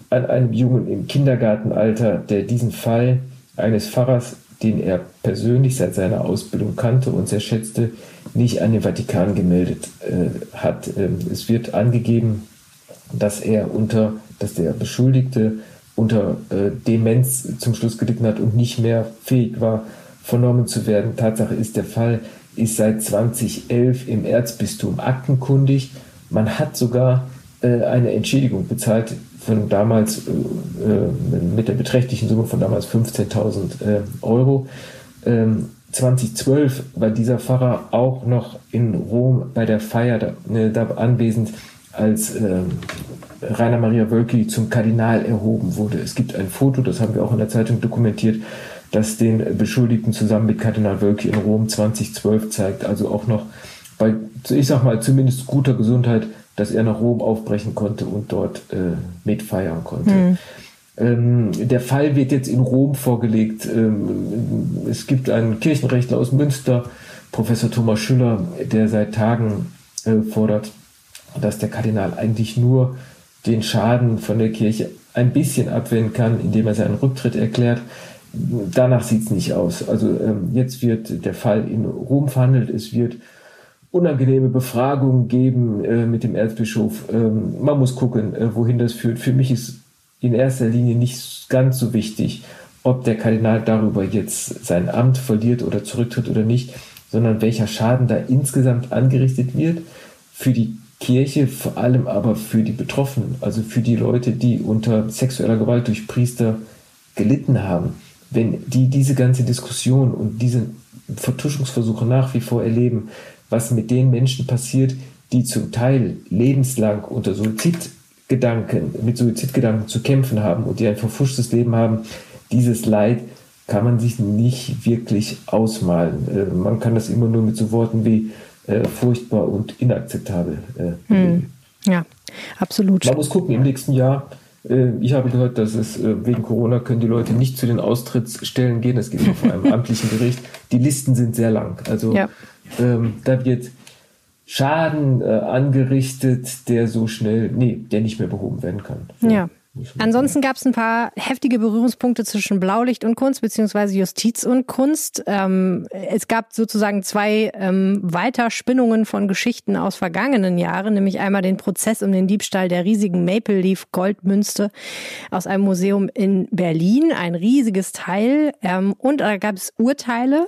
an einem Jungen im Kindergartenalter, der diesen Fall eines Pfarrers den er persönlich seit seiner Ausbildung kannte und sehr schätzte, nicht an den Vatikan gemeldet äh, hat. Ähm, es wird angegeben, dass er unter, dass der Beschuldigte unter äh, Demenz zum Schluss gelitten hat und nicht mehr fähig war, vernommen zu werden. Tatsache ist, der Fall ist seit 2011 im Erzbistum aktenkundig. Man hat sogar äh, eine Entschädigung bezahlt von damals äh, mit der beträchtlichen Summe von damals 15.000 äh, Euro. Ähm, 2012 war dieser Pfarrer auch noch in Rom bei der Feier da, ne, da anwesend, als äh, Rainer Maria Wölki zum Kardinal erhoben wurde. Es gibt ein Foto, das haben wir auch in der Zeitung dokumentiert, das den Beschuldigten zusammen mit Kardinal Wölki in Rom 2012 zeigt. Also auch noch bei, ich sag mal, zumindest guter Gesundheit, dass er nach Rom aufbrechen konnte und dort äh, mitfeiern konnte. Mhm. Ähm, der Fall wird jetzt in Rom vorgelegt. Ähm, es gibt einen Kirchenrechtler aus Münster, Professor Thomas Schüller, der seit Tagen äh, fordert, dass der Kardinal eigentlich nur den Schaden von der Kirche ein bisschen abwenden kann, indem er seinen Rücktritt erklärt. Danach sieht es nicht aus. Also ähm, jetzt wird der Fall in Rom verhandelt. Es wird unangenehme Befragungen geben äh, mit dem Erzbischof. Ähm, man muss gucken, äh, wohin das führt. Für mich ist in erster Linie nicht ganz so wichtig, ob der Kardinal darüber jetzt sein Amt verliert oder zurücktritt oder nicht, sondern welcher Schaden da insgesamt angerichtet wird für die Kirche, vor allem aber für die Betroffenen, also für die Leute, die unter sexueller Gewalt durch Priester gelitten haben. Wenn die diese ganze Diskussion und diese Vertuschungsversuche nach wie vor erleben, was mit den Menschen passiert, die zum Teil lebenslang unter Suizidgedanken, mit Suizidgedanken zu kämpfen haben und die ein verfuschtes Leben haben, dieses Leid kann man sich nicht wirklich ausmalen. Äh, man kann das immer nur mit so Worten wie äh, furchtbar und inakzeptabel äh, hm. Ja, absolut. Man muss gucken, im nächsten Jahr äh, ich habe gehört, dass es wegen Corona können die Leute nicht zu den Austrittsstellen gehen. Das geht vor einem amtlichen Gericht. Die Listen sind sehr lang. Also ja. Ähm, da wird Schaden äh, angerichtet, der so schnell, nee, der nicht mehr behoben werden kann. So. Ja. Ansonsten gab es ein paar heftige Berührungspunkte zwischen Blaulicht und Kunst beziehungsweise Justiz und Kunst. Ähm, es gab sozusagen zwei ähm, Weiterspinnungen von Geschichten aus vergangenen Jahren, nämlich einmal den Prozess um den Diebstahl der riesigen Maple Leaf Goldmünze aus einem Museum in Berlin, ein riesiges Teil. Ähm, und da gab es Urteile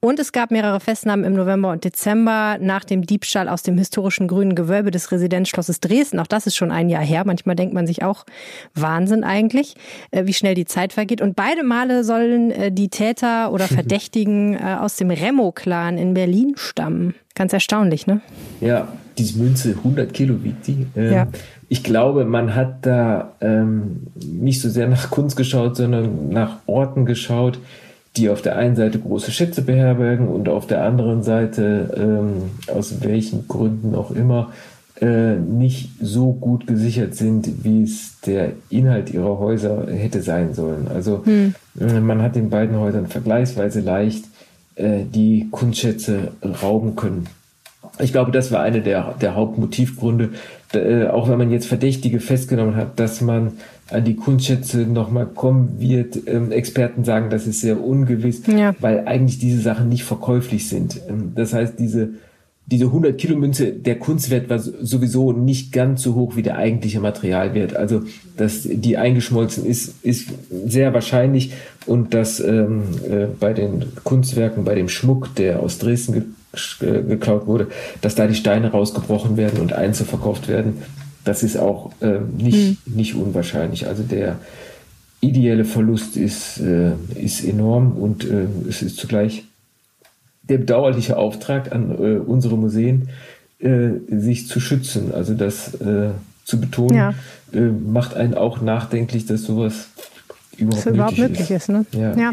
und es gab mehrere Festnahmen im November und Dezember nach dem Diebstahl aus dem historischen grünen Gewölbe des Residenzschlosses Dresden. Auch das ist schon ein Jahr her. Manchmal denkt man sich auch, Wahnsinn eigentlich, äh, wie schnell die Zeit vergeht. Und beide Male sollen äh, die Täter oder Verdächtigen äh, aus dem Remo-Clan in Berlin stammen. Ganz erstaunlich, ne? Ja, diese Münze, 100 Kilo wiegt die. Ähm, ja. Ich glaube, man hat da ähm, nicht so sehr nach Kunst geschaut, sondern nach Orten geschaut, die auf der einen Seite große Schätze beherbergen und auf der anderen Seite, ähm, aus welchen Gründen auch immer, äh, nicht so gut gesichert sind, wie es der Inhalt ihrer Häuser hätte sein sollen. Also hm. äh, man hat den beiden Häusern vergleichsweise leicht äh, die Kunstschätze rauben können. Ich glaube, das war eine der, der Hauptmotivgründe, äh, auch wenn man jetzt Verdächtige festgenommen hat, dass man an die Kunstschätze nochmal kommen wird. Ähm, Experten sagen, das ist sehr ungewiss, ja. weil eigentlich diese Sachen nicht verkäuflich sind. Ähm, das heißt, diese diese 100 Kilo Münze, der Kunstwert war sowieso nicht ganz so hoch wie der eigentliche Materialwert. Also, dass die eingeschmolzen ist, ist sehr wahrscheinlich und dass ähm, äh, bei den Kunstwerken, bei dem Schmuck, der aus Dresden ge ge geklaut wurde, dass da die Steine rausgebrochen werden und einzeln verkauft werden, das ist auch äh, nicht, mhm. nicht unwahrscheinlich. Also der ideelle Verlust ist, äh, ist enorm und äh, es ist zugleich der bedauerliche Auftrag an äh, unsere Museen, äh, sich zu schützen, also das äh, zu betonen, ja. Äh, macht einen auch nachdenklich, dass sowas überhaupt, das überhaupt möglich ist. ist ne? ja. ja.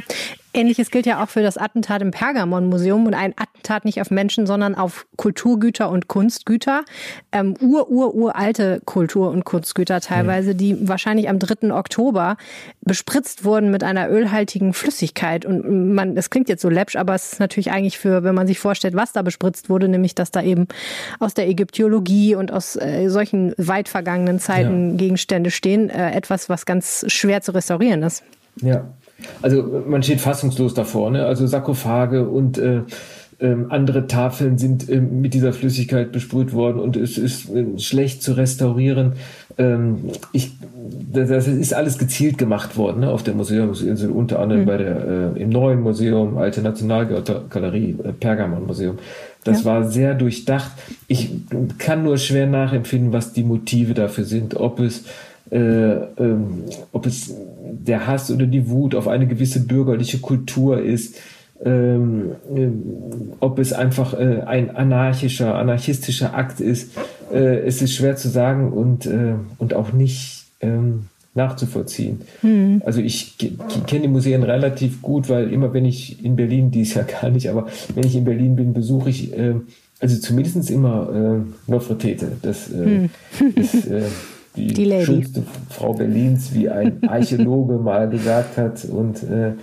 Ähnliches gilt ja auch für das Attentat im Pergamon-Museum und ein Attentat nicht auf Menschen, sondern auf Kulturgüter und Kunstgüter. Ähm, ur, ur, uralte Kultur- und Kunstgüter teilweise, die wahrscheinlich am 3. Oktober bespritzt wurden mit einer ölhaltigen Flüssigkeit. Und man, es klingt jetzt so läppsch, aber es ist natürlich eigentlich für, wenn man sich vorstellt, was da bespritzt wurde, nämlich, dass da eben aus der Ägyptologie und aus äh, solchen weit vergangenen Zeiten ja. Gegenstände stehen, äh, etwas, was ganz schwer zu restaurieren ist. Ja, also man steht fassungslos davor. Ne? Also Sarkophage und äh, ähm, andere Tafeln sind äh, mit dieser Flüssigkeit besprüht worden und es ist äh, schlecht zu restaurieren. Ähm, ich, das, das, ist alles gezielt gemacht worden ne, auf der Museumsinsel, unter anderem mhm. bei der, äh, im neuen Museum, Alte Nationalgalerie, äh, Pergamon Museum. Das ja. war sehr durchdacht. Ich kann nur schwer nachempfinden, was die Motive dafür sind. Ob es äh, ähm, ob es der Hass oder die Wut auf eine gewisse bürgerliche Kultur ist, ähm, äh, ob es einfach äh, ein anarchischer, anarchistischer Akt ist. Äh, es ist schwer zu sagen und, äh, und auch nicht ähm, nachzuvollziehen. Mhm. Also ich kenne die Museen relativ gut, weil immer wenn ich in Berlin, dies ja gar nicht, aber wenn ich in Berlin bin, besuche ich äh, also zumindest immer äh, Nofretete. Das äh, hm. ist die, die schönste Frau Berlins, wie ein Archäologe mal gesagt hat. Und äh,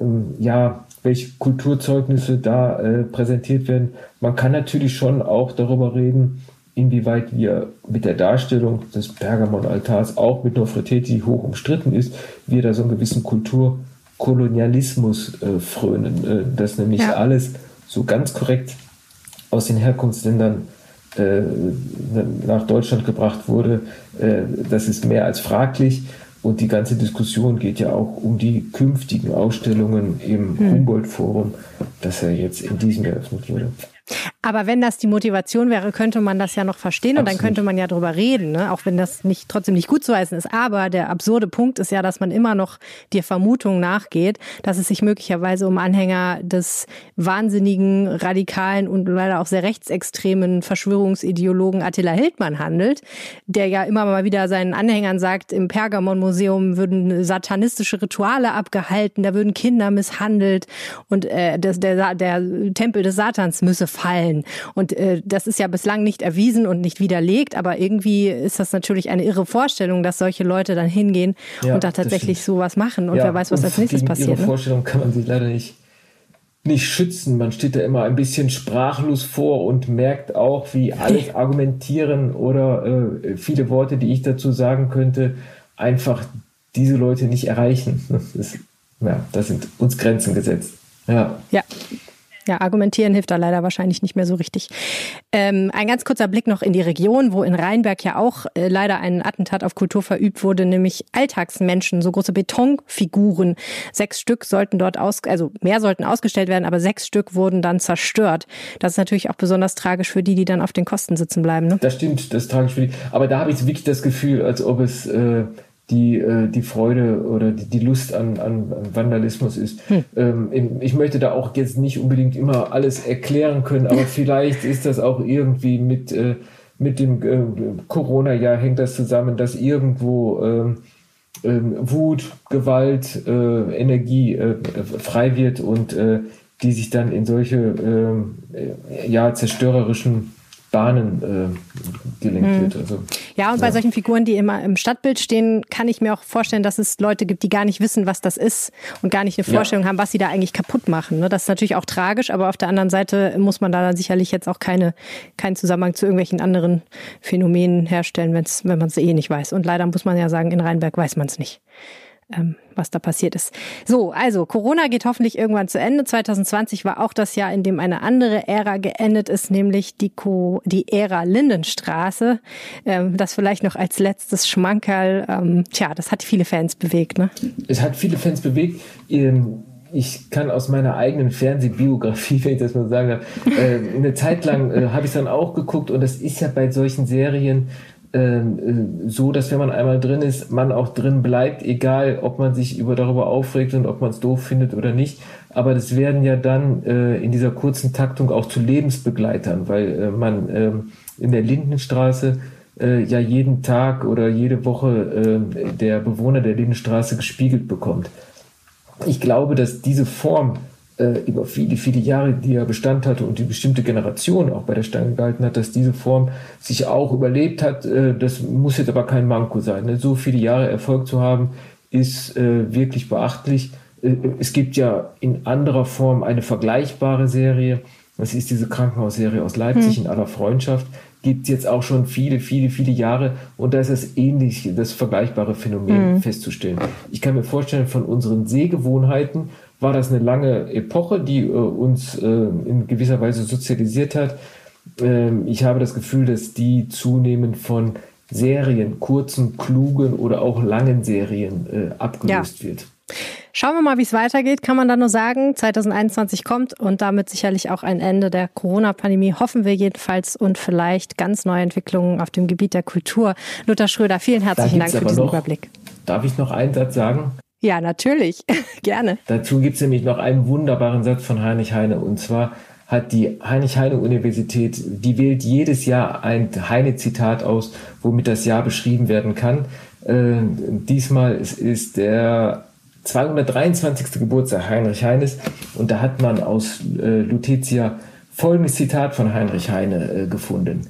ähm, ja, welche Kulturzeugnisse da äh, präsentiert werden. Man kann natürlich schon auch darüber reden, inwieweit wir mit der Darstellung des Pergamon-Altars auch mit Nofreteti hoch umstritten ist, wir da so einen gewissen Kulturkolonialismus äh, frönen, äh, dass nämlich ja. alles so ganz korrekt aus den Herkunftsländern nach Deutschland gebracht wurde, äh, das ist mehr als fraglich. Und die ganze Diskussion geht ja auch um die künftigen Ausstellungen im hm. Humboldt-Forum, das ja jetzt in diesem eröffnet wurde. Aber wenn das die Motivation wäre, könnte man das ja noch verstehen Absolut. und dann könnte man ja drüber reden, ne? auch wenn das nicht trotzdem nicht gut zu heißen ist. Aber der absurde Punkt ist ja, dass man immer noch der Vermutung nachgeht, dass es sich möglicherweise um Anhänger des wahnsinnigen, radikalen und leider auch sehr rechtsextremen Verschwörungsideologen Attila Hildmann handelt, der ja immer mal wieder seinen Anhängern sagt, im Pergamon-Museum würden satanistische Rituale abgehalten, da würden Kinder misshandelt und äh, das, der, der Tempel des Satans müsse fallen. Und äh, das ist ja bislang nicht erwiesen und nicht widerlegt, aber irgendwie ist das natürlich eine irre Vorstellung, dass solche Leute dann hingehen ja, und da tatsächlich sowas machen und ja, wer weiß, was als nächstes passiert. Ihre ne? Vorstellung kann man sich leider nicht nicht schützen. Man steht da immer ein bisschen sprachlos vor und merkt auch, wie alles Argumentieren oder äh, viele Worte, die ich dazu sagen könnte, einfach diese Leute nicht erreichen. Das ist, ja, da sind uns Grenzen gesetzt. Ja. Ja, ja, argumentieren hilft da leider wahrscheinlich nicht mehr so richtig. Ähm, ein ganz kurzer Blick noch in die Region, wo in Rheinberg ja auch äh, leider ein Attentat auf Kultur verübt wurde, nämlich Alltagsmenschen, so große Betonfiguren. Sechs Stück sollten dort aus, also mehr sollten ausgestellt werden, aber sechs Stück wurden dann zerstört. Das ist natürlich auch besonders tragisch für die, die dann auf den Kosten sitzen bleiben. Ne? Das stimmt, das ist tragisch für die. Aber da habe ich wirklich das Gefühl, als ob es äh, die, äh, die Freude oder die, die Lust an, an, Vandalismus ist. Hm. Ähm, ich möchte da auch jetzt nicht unbedingt immer alles erklären können, aber vielleicht ist das auch irgendwie mit, äh, mit dem äh, Corona-Jahr hängt das zusammen, dass irgendwo ähm, ähm, Wut, Gewalt, äh, Energie äh, frei wird und äh, die sich dann in solche ähm, ja, zerstörerischen Bahnen äh, gelenkt hm. wird. Also, ja, und ja. bei solchen Figuren, die immer im Stadtbild stehen, kann ich mir auch vorstellen, dass es Leute gibt, die gar nicht wissen, was das ist und gar nicht eine Vorstellung ja. haben, was sie da eigentlich kaputt machen. Ne? Das ist natürlich auch tragisch, aber auf der anderen Seite muss man da dann sicherlich jetzt auch keine, keinen Zusammenhang zu irgendwelchen anderen Phänomenen herstellen, wenn's, wenn man es eh nicht weiß. Und leider muss man ja sagen, in Rheinberg weiß man es nicht ähm, was da passiert ist. So, also Corona geht hoffentlich irgendwann zu Ende. 2020 war auch das Jahr, in dem eine andere Ära geendet ist, nämlich die, Co die Ära Lindenstraße. Ähm, das vielleicht noch als letztes Schmankerl. Ähm, tja, das hat viele Fans bewegt. Ne? Es hat viele Fans bewegt. Ähm ich kann aus meiner eigenen Fernsehbiografie, wenn ich das mal sagen darf, äh, eine Zeit lang äh, habe ich dann auch geguckt und das ist ja bei solchen Serien so, dass wenn man einmal drin ist, man auch drin bleibt, egal ob man sich über darüber aufregt und ob man es doof findet oder nicht. Aber das werden ja dann äh, in dieser kurzen Taktung auch zu Lebensbegleitern, weil äh, man äh, in der Lindenstraße äh, ja jeden Tag oder jede Woche äh, der Bewohner der Lindenstraße gespiegelt bekommt. Ich glaube, dass diese Form äh, über viele, viele Jahre, die er Bestand hatte und die bestimmte Generation auch bei der Stange gehalten hat, dass diese Form sich auch überlebt hat. Äh, das muss jetzt aber kein Manko sein. Ne? So viele Jahre Erfolg zu haben, ist äh, wirklich beachtlich. Äh, es gibt ja in anderer Form eine vergleichbare Serie. Das ist diese Krankenhausserie aus Leipzig hm. in aller Freundschaft. Gibt jetzt auch schon viele, viele, viele Jahre. Und da ist es ähnlich, das vergleichbare Phänomen hm. festzustellen. Ich kann mir vorstellen, von unseren Sehgewohnheiten war das eine lange Epoche, die äh, uns äh, in gewisser Weise sozialisiert hat. Ähm, ich habe das Gefühl, dass die zunehmend von Serien, kurzen, klugen oder auch langen Serien äh, abgelöst ja. wird. Schauen wir mal, wie es weitergeht, kann man da nur sagen. 2021 kommt und damit sicherlich auch ein Ende der Corona-Pandemie, hoffen wir jedenfalls, und vielleicht ganz neue Entwicklungen auf dem Gebiet der Kultur. Luther Schröder, vielen herzlichen Dank für diesen noch, Überblick. Darf ich noch einen Satz sagen? Ja, natürlich. Gerne. Dazu gibt es nämlich noch einen wunderbaren Satz von Heinrich Heine. Und zwar hat die Heinrich-Heine-Universität, die wählt jedes Jahr ein Heine-Zitat aus, womit das Jahr beschrieben werden kann. Äh, diesmal ist, ist der 223. Geburtstag Heinrich Heines und da hat man aus äh, Lutetia folgendes Zitat von Heinrich Heine äh, gefunden.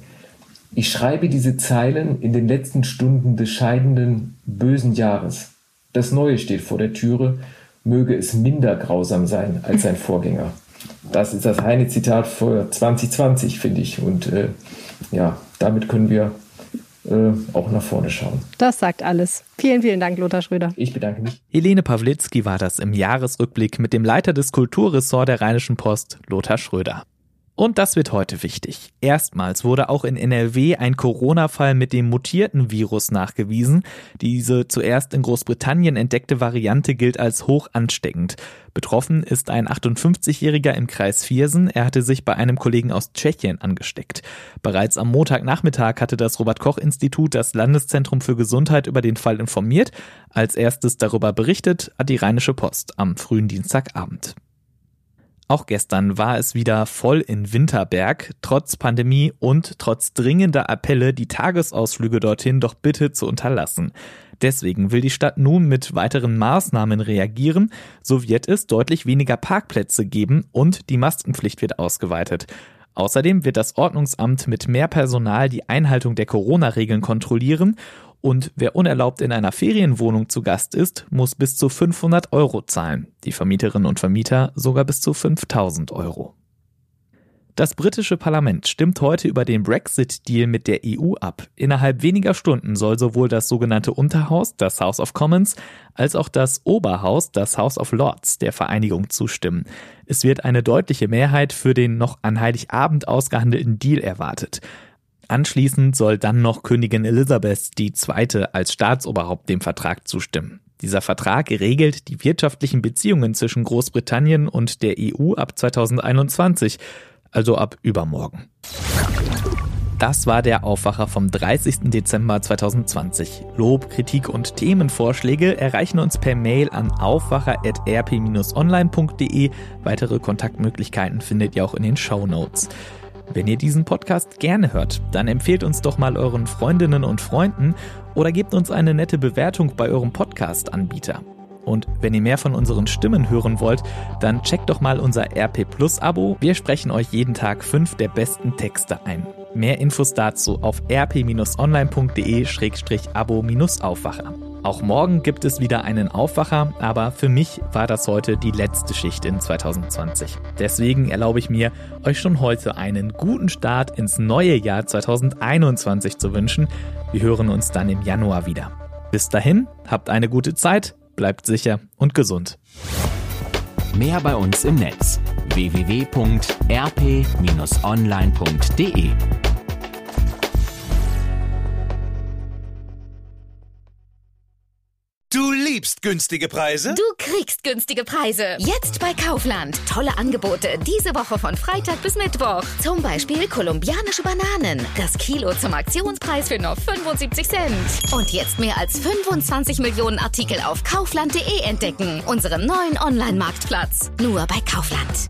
Ich schreibe diese Zeilen in den letzten Stunden des scheidenden, bösen Jahres. Das Neue steht vor der Türe, möge es minder grausam sein als sein Vorgänger. Das ist das Heine-Zitat für 2020, finde ich. Und äh, ja, damit können wir äh, auch nach vorne schauen. Das sagt alles. Vielen, vielen Dank, Lothar Schröder. Ich bedanke mich. Helene Pawlitzki war das im Jahresrückblick mit dem Leiter des Kulturressorts der Rheinischen Post, Lothar Schröder. Und das wird heute wichtig. Erstmals wurde auch in NRW ein Corona-Fall mit dem mutierten Virus nachgewiesen. Diese zuerst in Großbritannien entdeckte Variante gilt als hoch ansteckend. Betroffen ist ein 58-Jähriger im Kreis Viersen. Er hatte sich bei einem Kollegen aus Tschechien angesteckt. Bereits am Montagnachmittag hatte das Robert-Koch-Institut das Landeszentrum für Gesundheit über den Fall informiert. Als erstes darüber berichtet hat die Rheinische Post am frühen Dienstagabend. Auch gestern war es wieder voll in Winterberg, trotz Pandemie und trotz dringender Appelle, die Tagesausflüge dorthin doch bitte zu unterlassen. Deswegen will die Stadt nun mit weiteren Maßnahmen reagieren. So wird es deutlich weniger Parkplätze geben und die Maskenpflicht wird ausgeweitet. Außerdem wird das Ordnungsamt mit mehr Personal die Einhaltung der Corona-Regeln kontrollieren und wer unerlaubt in einer Ferienwohnung zu Gast ist, muss bis zu 500 Euro zahlen. Die Vermieterinnen und Vermieter sogar bis zu 5000 Euro. Das britische Parlament stimmt heute über den Brexit-Deal mit der EU ab. Innerhalb weniger Stunden soll sowohl das sogenannte Unterhaus, das House of Commons, als auch das Oberhaus, das House of Lords, der Vereinigung zustimmen. Es wird eine deutliche Mehrheit für den noch an Heiligabend ausgehandelten Deal erwartet. Anschließend soll dann noch Königin Elisabeth II. als Staatsoberhaupt dem Vertrag zustimmen. Dieser Vertrag regelt die wirtschaftlichen Beziehungen zwischen Großbritannien und der EU ab 2021, also ab übermorgen. Das war der Aufwacher vom 30. Dezember 2020. Lob, Kritik und Themenvorschläge erreichen uns per Mail an aufwacher.rp-online.de. Weitere Kontaktmöglichkeiten findet ihr auch in den Show Notes. Wenn ihr diesen Podcast gerne hört, dann empfehlt uns doch mal euren Freundinnen und Freunden oder gebt uns eine nette Bewertung bei eurem Podcast-Anbieter. Und wenn ihr mehr von unseren Stimmen hören wollt, dann checkt doch mal unser RP Plus Abo. Wir sprechen euch jeden Tag fünf der besten Texte ein. Mehr Infos dazu auf rp-online.de-abo-aufwacher. Auch morgen gibt es wieder einen Aufwacher, aber für mich war das heute die letzte Schicht in 2020. Deswegen erlaube ich mir, euch schon heute einen guten Start ins neue Jahr 2021 zu wünschen. Wir hören uns dann im Januar wieder. Bis dahin, habt eine gute Zeit, bleibt sicher und gesund. Mehr bei uns im Netz www.rp-online.de Du liebst günstige Preise? Du kriegst günstige Preise. Jetzt bei Kaufland. Tolle Angebote diese Woche von Freitag bis Mittwoch. Zum Beispiel kolumbianische Bananen. Das Kilo zum Aktionspreis für nur 75 Cent. Und jetzt mehr als 25 Millionen Artikel auf kaufland.de entdecken. Unserem neuen Online-Marktplatz. Nur bei Kaufland.